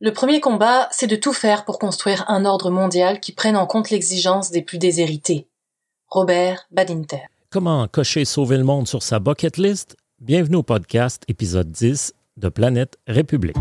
Le premier combat, c'est de tout faire pour construire un ordre mondial qui prenne en compte l'exigence des plus déshérités. Robert Badinter. Comment cocher sauver le monde sur sa bucket list? Bienvenue au podcast épisode 10 de Planète République.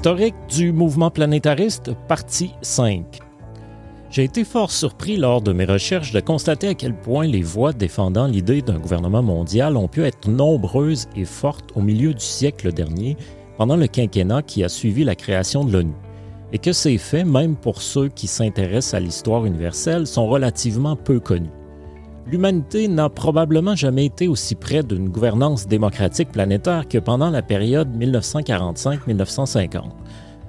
Historique du mouvement planétariste, partie 5. J'ai été fort surpris lors de mes recherches de constater à quel point les voix défendant l'idée d'un gouvernement mondial ont pu être nombreuses et fortes au milieu du siècle dernier, pendant le quinquennat qui a suivi la création de l'ONU, et que ces faits, même pour ceux qui s'intéressent à l'histoire universelle, sont relativement peu connus l'humanité n'a probablement jamais été aussi près d'une gouvernance démocratique planétaire que pendant la période 1945-1950.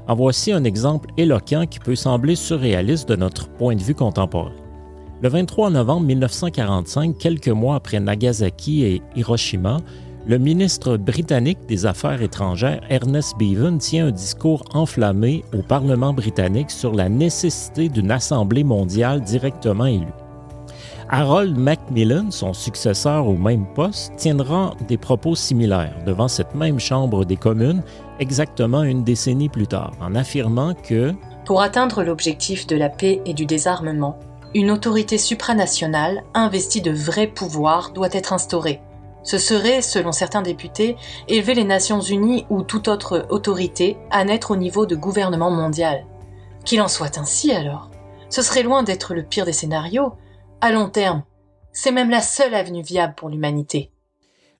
En voici un exemple éloquent qui peut sembler surréaliste de notre point de vue contemporain. Le 23 novembre 1945, quelques mois après Nagasaki et Hiroshima, le ministre britannique des Affaires étrangères Ernest Bevan tient un discours enflammé au Parlement britannique sur la nécessité d'une Assemblée mondiale directement élue. Harold Macmillan, son successeur au même poste, tiendra des propos similaires devant cette même Chambre des communes exactement une décennie plus tard, en affirmant que Pour atteindre l'objectif de la paix et du désarmement, une autorité supranationale investie de vrais pouvoirs doit être instaurée. Ce serait, selon certains députés, élever les Nations Unies ou toute autre autorité à naître au niveau de gouvernement mondial. Qu'il en soit ainsi alors. Ce serait loin d'être le pire des scénarios, à long terme. C'est même la seule avenue viable pour l'humanité.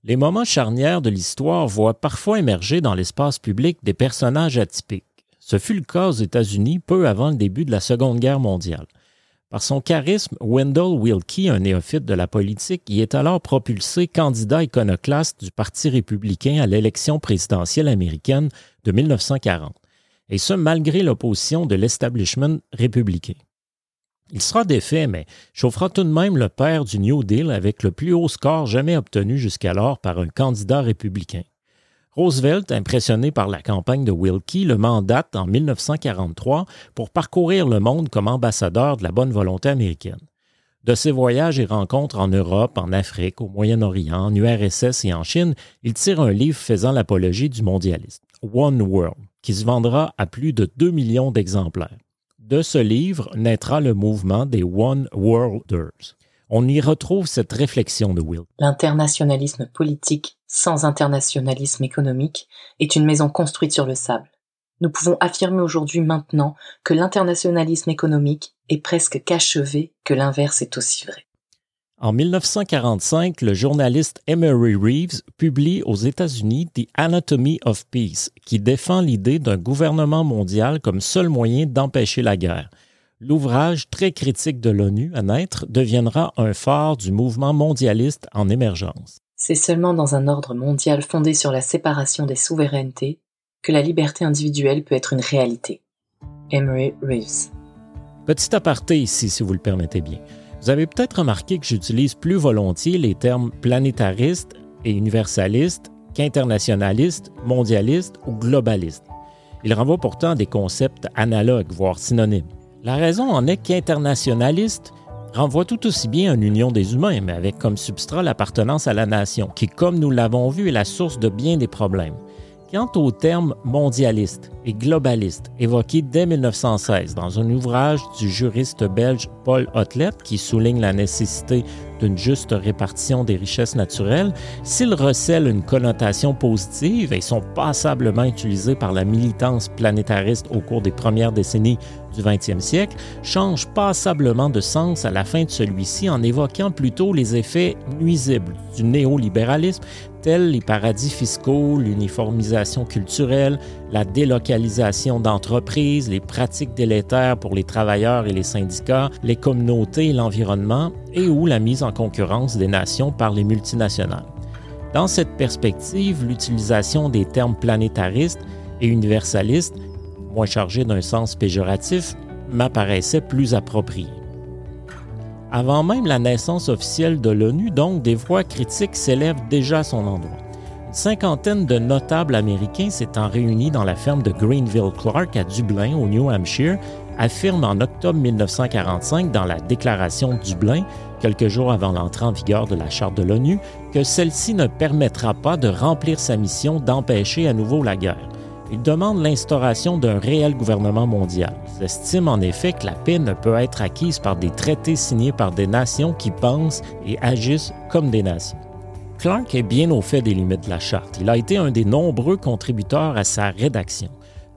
Les moments charnières de l'histoire voient parfois émerger dans l'espace public des personnages atypiques. Ce fut le cas aux États-Unis peu avant le début de la Seconde Guerre mondiale. Par son charisme, Wendell Willkie, un néophyte de la politique, y est alors propulsé candidat iconoclaste du Parti républicain à l'élection présidentielle américaine de 1940, et ce malgré l'opposition de l'establishment républicain. Il sera défait, mais chauffera tout de même le père du New Deal avec le plus haut score jamais obtenu jusqu'alors par un candidat républicain. Roosevelt, impressionné par la campagne de Wilkie, le mandate en 1943 pour parcourir le monde comme ambassadeur de la bonne volonté américaine. De ses voyages et rencontres en Europe, en Afrique, au Moyen-Orient, en URSS et en Chine, il tire un livre faisant l'apologie du mondialisme, One World, qui se vendra à plus de 2 millions d'exemplaires. De ce livre naîtra le mouvement des One Worlders. On y retrouve cette réflexion de Will. L'internationalisme politique sans internationalisme économique est une maison construite sur le sable. Nous pouvons affirmer aujourd'hui maintenant que l'internationalisme économique est presque qu'achevé, que l'inverse est aussi vrai. En 1945, le journaliste Emery Reeves publie aux États-Unis The Anatomy of Peace, qui défend l'idée d'un gouvernement mondial comme seul moyen d'empêcher la guerre. L'ouvrage très critique de l'ONU à naître deviendra un phare du mouvement mondialiste en émergence. C'est seulement dans un ordre mondial fondé sur la séparation des souverainetés que la liberté individuelle peut être une réalité. Emery Reeves. Petit aparté ici, si vous le permettez bien. Vous avez peut-être remarqué que j'utilise plus volontiers les termes planétariste et universaliste qu'internationaliste, mondialiste ou globaliste. Ils renvoient pourtant à des concepts analogues, voire synonymes. La raison en est qu'internationaliste renvoie tout aussi bien à une union des humains, mais avec comme substrat l'appartenance à la nation, qui, comme nous l'avons vu, est la source de bien des problèmes. Quant au terme mondialiste et globaliste évoqué dès 1916 dans un ouvrage du juriste belge Paul Otlet qui souligne la nécessité d'une juste répartition des richesses naturelles, s'il recèle une connotation positive et sont passablement utilisés par la militance planétariste au cours des premières décennies du 20e siècle, change passablement de sens à la fin de celui-ci en évoquant plutôt les effets nuisibles du néolibéralisme tels les paradis fiscaux, l'uniformisation culturelle, la délocalisation d'entreprises, les pratiques délétères pour les travailleurs et les syndicats, les communautés et l'environnement, et ou la mise en concurrence des nations par les multinationales. Dans cette perspective, l'utilisation des termes planétaristes et universalistes, moins chargés d'un sens péjoratif, m'apparaissait plus appropriée. Avant même la naissance officielle de l'ONU, donc, des voix critiques s'élèvent déjà à son endroit. Une cinquantaine de notables américains s'étant réunis dans la ferme de Greenville Clark à Dublin, au New Hampshire, affirment en octobre 1945 dans la Déclaration de Dublin, quelques jours avant l'entrée en vigueur de la Charte de l'ONU, que celle-ci ne permettra pas de remplir sa mission d'empêcher à nouveau la guerre. Il demande l'instauration d'un réel gouvernement mondial. Ils estiment en effet que la paix ne peut être acquise par des traités signés par des nations qui pensent et agissent comme des nations. Clark est bien au fait des limites de la charte. Il a été un des nombreux contributeurs à sa rédaction.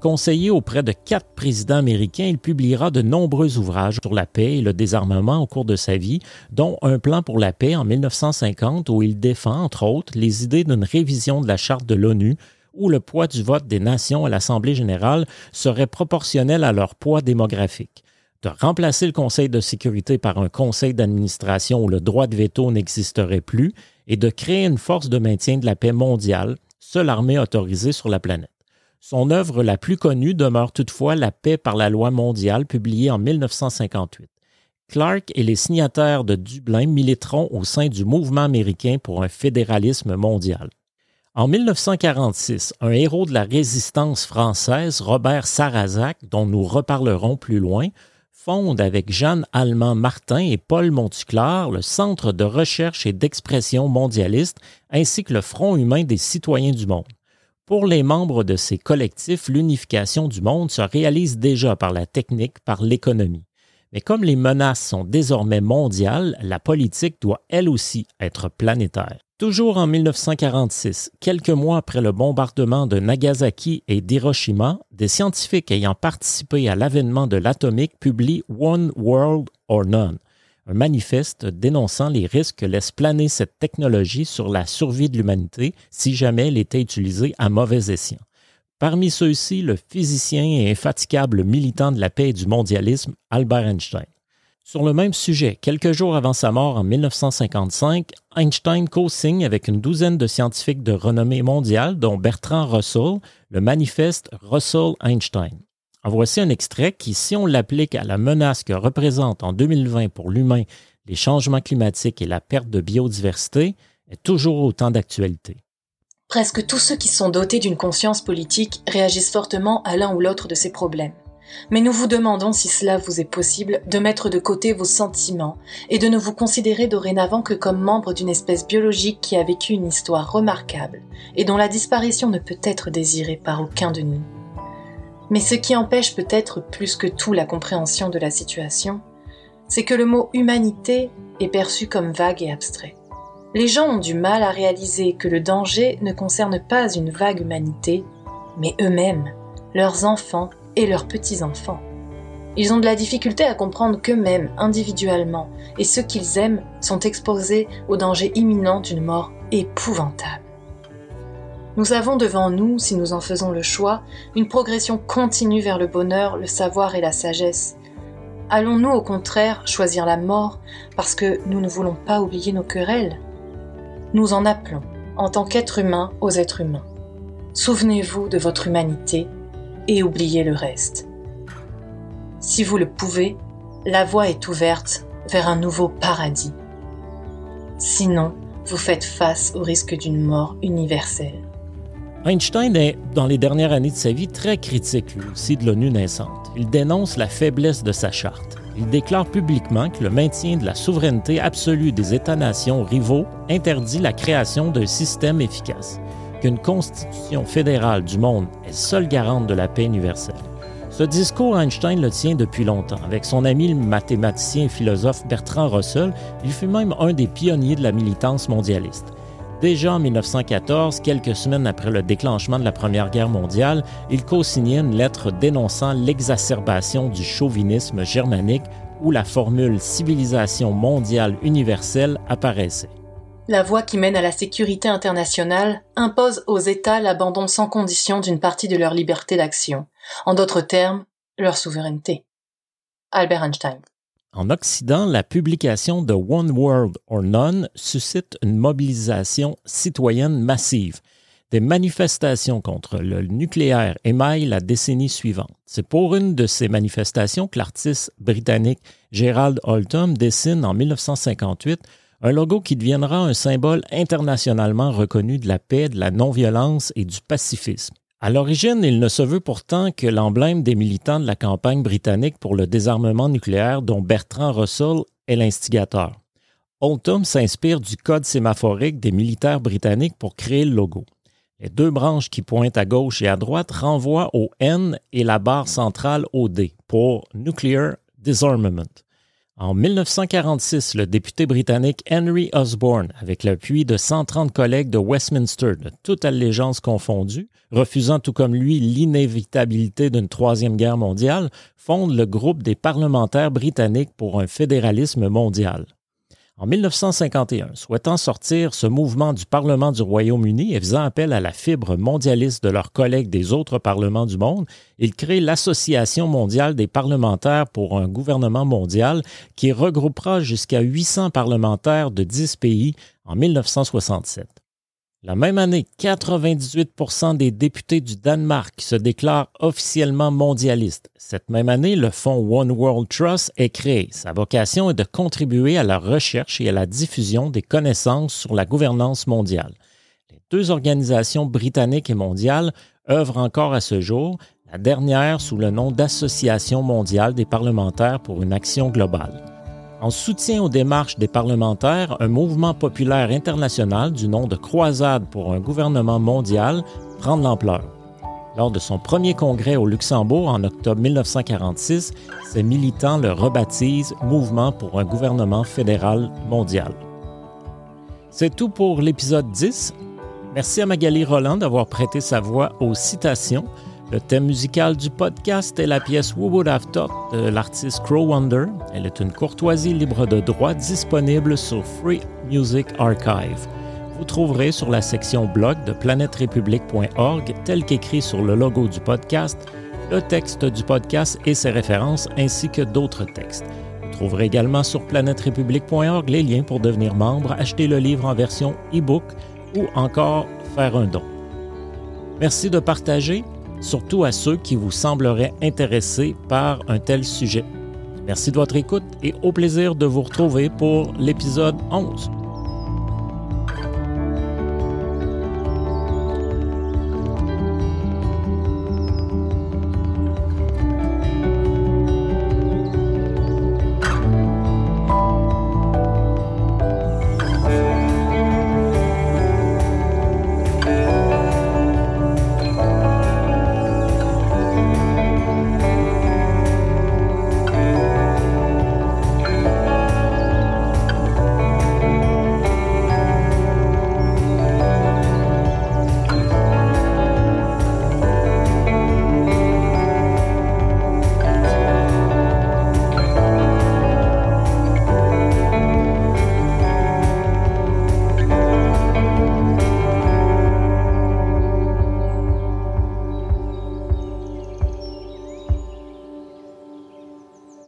Conseiller auprès de quatre présidents américains, il publiera de nombreux ouvrages sur la paix et le désarmement au cours de sa vie, dont Un plan pour la paix en 1950 où il défend, entre autres, les idées d'une révision de la charte de l'ONU où le poids du vote des nations à l'Assemblée générale serait proportionnel à leur poids démographique de remplacer le Conseil de sécurité par un conseil d'administration où le droit de veto n'existerait plus et de créer une force de maintien de la paix mondiale, seule armée autorisée sur la planète. Son œuvre la plus connue demeure toutefois La paix par la loi mondiale, publiée en 1958. Clark et les signataires de Dublin militeront au sein du mouvement américain pour un fédéralisme mondial. En 1946, un héros de la résistance française, Robert Sarrazac, dont nous reparlerons plus loin, fonde avec Jeanne Allemand Martin et Paul Montuclar le Centre de recherche et d'expression mondialiste ainsi que le Front humain des citoyens du monde. Pour les membres de ces collectifs, l'unification du monde se réalise déjà par la technique, par l'économie. Mais comme les menaces sont désormais mondiales, la politique doit elle aussi être planétaire. Toujours en 1946, quelques mois après le bombardement de Nagasaki et d'Hiroshima, des scientifiques ayant participé à l'avènement de l'atomique publient One World or None, un manifeste dénonçant les risques que laisse planer cette technologie sur la survie de l'humanité si jamais elle était utilisée à mauvais escient. Parmi ceux-ci, le physicien et infatigable militant de la paix et du mondialisme, Albert Einstein. Sur le même sujet, quelques jours avant sa mort en 1955, Einstein co-signe avec une douzaine de scientifiques de renommée mondiale, dont Bertrand Russell, le manifeste Russell-Einstein. En voici un extrait qui, si on l'applique à la menace que représente en 2020 pour l'humain les changements climatiques et la perte de biodiversité, est toujours autant d'actualité. Presque tous ceux qui sont dotés d'une conscience politique réagissent fortement à l'un ou l'autre de ces problèmes. Mais nous vous demandons, si cela vous est possible, de mettre de côté vos sentiments et de ne vous considérer dorénavant que comme membre d'une espèce biologique qui a vécu une histoire remarquable et dont la disparition ne peut être désirée par aucun de nous. Mais ce qui empêche peut-être plus que tout la compréhension de la situation, c'est que le mot humanité est perçu comme vague et abstrait. Les gens ont du mal à réaliser que le danger ne concerne pas une vague humanité, mais eux-mêmes, leurs enfants et leurs petits-enfants. Ils ont de la difficulté à comprendre qu'eux-mêmes, individuellement, et ceux qu'ils aiment, sont exposés au danger imminent d'une mort épouvantable. Nous avons devant nous, si nous en faisons le choix, une progression continue vers le bonheur, le savoir et la sagesse. Allons-nous au contraire choisir la mort parce que nous ne voulons pas oublier nos querelles? Nous en appelons, en tant qu'êtres humains, aux êtres humains. Souvenez-vous de votre humanité et oubliez le reste. Si vous le pouvez, la voie est ouverte vers un nouveau paradis. Sinon, vous faites face au risque d'une mort universelle. Einstein est, dans les dernières années de sa vie, très critique, lui aussi, de l'ONU naissante. Il dénonce la faiblesse de sa charte. Il déclare publiquement que le maintien de la souveraineté absolue des États-nations rivaux interdit la création d'un système efficace, qu'une constitution fédérale du monde est seule garante de la paix universelle. Ce discours, Einstein le tient depuis longtemps. Avec son ami le mathématicien et philosophe Bertrand Russell, il fut même un des pionniers de la militance mondialiste. Déjà en 1914, quelques semaines après le déclenchement de la Première Guerre mondiale, il co-signait une lettre dénonçant l'exacerbation du chauvinisme germanique où la formule civilisation mondiale universelle apparaissait. La voie qui mène à la sécurité internationale impose aux États l'abandon sans condition d'une partie de leur liberté d'action, en d'autres termes, leur souveraineté. Albert Einstein. En Occident, la publication de One World or None suscite une mobilisation citoyenne massive. Des manifestations contre le nucléaire émaillent la décennie suivante. C'est pour une de ces manifestations que l'artiste britannique Gerald Oldham dessine en 1958 un logo qui deviendra un symbole internationalement reconnu de la paix, de la non-violence et du pacifisme. À l'origine, il ne se veut pourtant que l'emblème des militants de la campagne britannique pour le désarmement nucléaire dont Bertrand Russell est l'instigateur. Oldham s'inspire du code sémaphorique des militaires britanniques pour créer le logo. Les deux branches qui pointent à gauche et à droite renvoient au N et la barre centrale au D pour Nuclear Disarmament. En 1946, le député britannique Henry Osborne, avec l'appui de 130 collègues de Westminster, de toute allégeance confondue, refusant tout comme lui l'inévitabilité d'une troisième guerre mondiale, fonde le groupe des parlementaires britanniques pour un fédéralisme mondial. En 1951, souhaitant sortir ce mouvement du Parlement du Royaume-Uni et faisant appel à la fibre mondialiste de leurs collègues des autres parlements du monde, ils créent l'Association mondiale des parlementaires pour un gouvernement mondial qui regroupera jusqu'à 800 parlementaires de 10 pays en 1967. La même année, 98% des députés du Danemark se déclarent officiellement mondialistes. Cette même année, le fonds One World Trust est créé. Sa vocation est de contribuer à la recherche et à la diffusion des connaissances sur la gouvernance mondiale. Les deux organisations britanniques et mondiales œuvrent encore à ce jour, la dernière sous le nom d'Association mondiale des parlementaires pour une action globale. En soutien aux démarches des parlementaires, un mouvement populaire international du nom de Croisade pour un gouvernement mondial prend de l'ampleur. Lors de son premier congrès au Luxembourg en octobre 1946, ses militants le rebaptisent Mouvement pour un gouvernement fédéral mondial. C'est tout pour l'épisode 10. Merci à Magali Roland d'avoir prêté sa voix aux citations. Le thème musical du podcast est la pièce Who Would Have Thought de l'artiste Crow Wonder. Elle est une courtoisie libre de droit disponible sur Free Music Archive. Vous trouverez sur la section blog de planèterépublique.org, tel qu'écrit sur le logo du podcast, le texte du podcast et ses références ainsi que d'autres textes. Vous trouverez également sur planèterépublique.org les liens pour devenir membre, acheter le livre en version e-book ou encore faire un don. Merci de partager surtout à ceux qui vous sembleraient intéressés par un tel sujet. Merci de votre écoute et au plaisir de vous retrouver pour l'épisode 11.